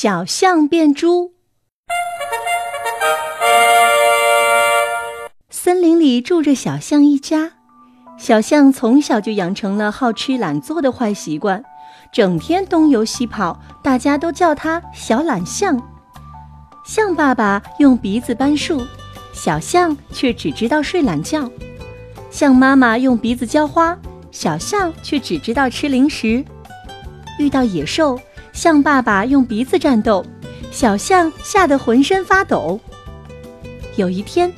小象变猪。森林里住着小象一家，小象从小就养成了好吃懒做的坏习惯，整天东游西跑，大家都叫它小懒象。象爸爸用鼻子搬树，小象却只知道睡懒觉；象妈妈用鼻子浇花，小象却只知道吃零食。遇到野兽，象爸爸用鼻子战斗，小象吓得浑身发抖。有一天，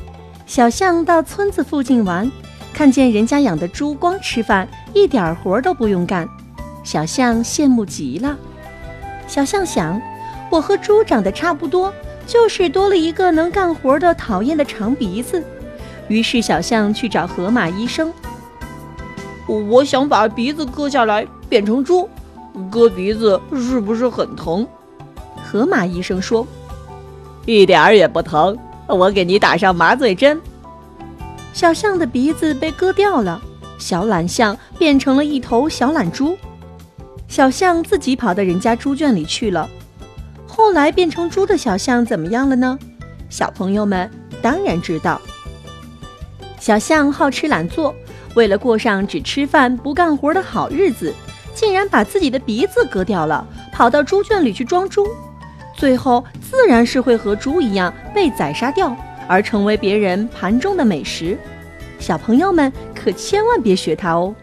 小象到村子附近玩，看见人家养的猪光吃饭，一点活都不用干，小象羡慕极了。小象想，我和猪长得差不多，就是多了一个能干活的讨厌的长鼻子。于是，小象去找河马医生。我想把鼻子割下来变成猪。割鼻子是不是很疼？河马医生说：“一点儿也不疼，我给你打上麻醉针。”小象的鼻子被割掉了，小懒象变成了一头小懒猪。小象自己跑到人家猪圈里去了。后来变成猪的小象怎么样了呢？小朋友们当然知道。小象好吃懒做，为了过上只吃饭不干活的好日子。竟然把自己的鼻子割掉了，跑到猪圈里去装猪，最后自然是会和猪一样被宰杀掉，而成为别人盘中的美食。小朋友们可千万别学他哦。